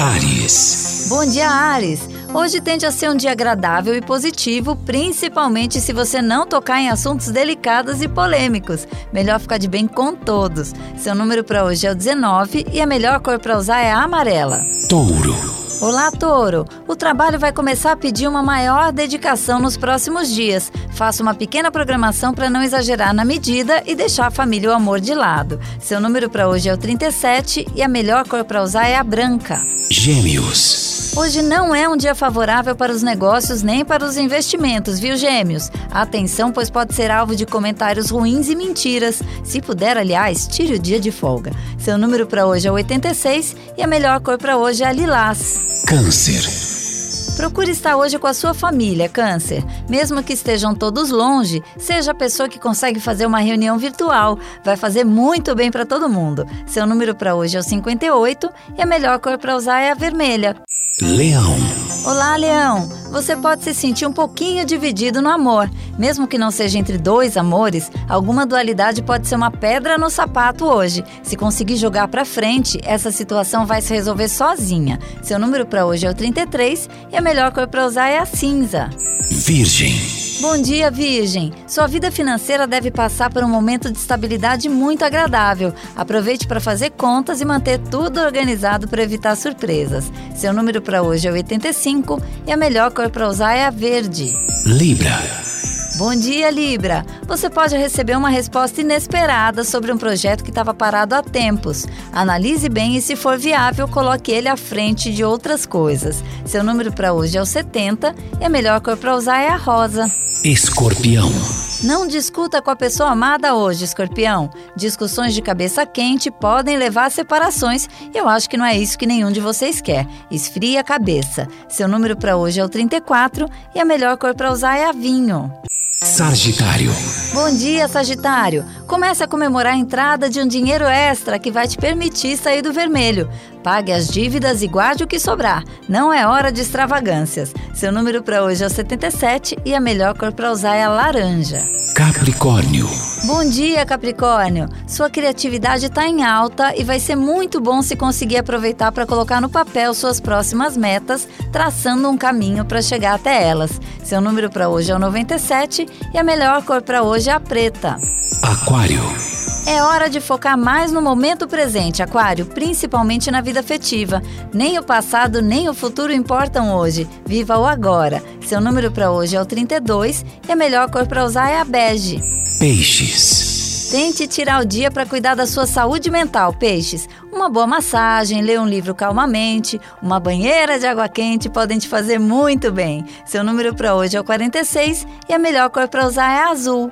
Ares. Bom dia, Ares. Hoje tende a ser um dia agradável e positivo, principalmente se você não tocar em assuntos delicados e polêmicos. Melhor ficar de bem com todos. Seu número para hoje é o 19 e a melhor cor para usar é a amarela. Touro. Olá, Touro! O trabalho vai começar a pedir uma maior dedicação nos próximos dias. Faça uma pequena programação para não exagerar na medida e deixar a família e o amor de lado. Seu número para hoje é o 37 e a melhor cor para usar é a branca. Gêmeos. Hoje não é um dia favorável para os negócios nem para os investimentos, viu, Gêmeos? Atenção, pois pode ser alvo de comentários ruins e mentiras. Se puder, aliás, tire o dia de folga. Seu número para hoje é 86 e a melhor cor para hoje é a lilás. Câncer. Procure estar hoje com a sua família, Câncer. Mesmo que estejam todos longe, seja a pessoa que consegue fazer uma reunião virtual. Vai fazer muito bem para todo mundo. Seu número para hoje é o 58 e a melhor cor para usar é a vermelha. Leão. Olá, Leão! Você pode se sentir um pouquinho dividido no amor. Mesmo que não seja entre dois amores, alguma dualidade pode ser uma pedra no sapato hoje. Se conseguir jogar para frente, essa situação vai se resolver sozinha. Seu número para hoje é o 33 e a melhor cor para usar é a cinza. Virgem. Bom dia, Virgem! Sua vida financeira deve passar por um momento de estabilidade muito agradável. Aproveite para fazer contas e manter tudo organizado para evitar surpresas. Seu número para hoje é 85 e a melhor cor para usar é a verde. Libra. Bom dia, Libra! Você pode receber uma resposta inesperada sobre um projeto que estava parado há tempos. Analise bem e, se for viável, coloque ele à frente de outras coisas. Seu número para hoje é o 70 e a melhor cor para usar é a rosa. Escorpião. Não discuta com a pessoa amada hoje, escorpião. Discussões de cabeça quente podem levar a separações e eu acho que não é isso que nenhum de vocês quer. Esfrie a cabeça. Seu número para hoje é o 34 e a melhor cor para usar é a vinho. Sagitário. Bom dia, Sagitário! Comece a comemorar a entrada de um dinheiro extra que vai te permitir sair do vermelho. Pague as dívidas e guarde o que sobrar. Não é hora de extravagâncias. Seu número para hoje é o 77 e a melhor cor para usar é a laranja. Capricórnio. Bom dia, Capricórnio! Sua criatividade está em alta e vai ser muito bom se conseguir aproveitar para colocar no papel suas próximas metas, traçando um caminho para chegar até elas. Seu número para hoje é o 97 e a melhor cor para hoje é a preta. Aquário. É hora de focar mais no momento presente, Aquário, principalmente na vida afetiva. Nem o passado nem o futuro importam hoje. Viva o agora. Seu número para hoje é o 32 e a melhor cor para usar é a bege. Peixes. Tente tirar o dia para cuidar da sua saúde mental, peixes. Uma boa massagem, ler um livro calmamente, uma banheira de água quente podem te fazer muito bem. Seu número para hoje é o 46 e a melhor cor para usar é azul.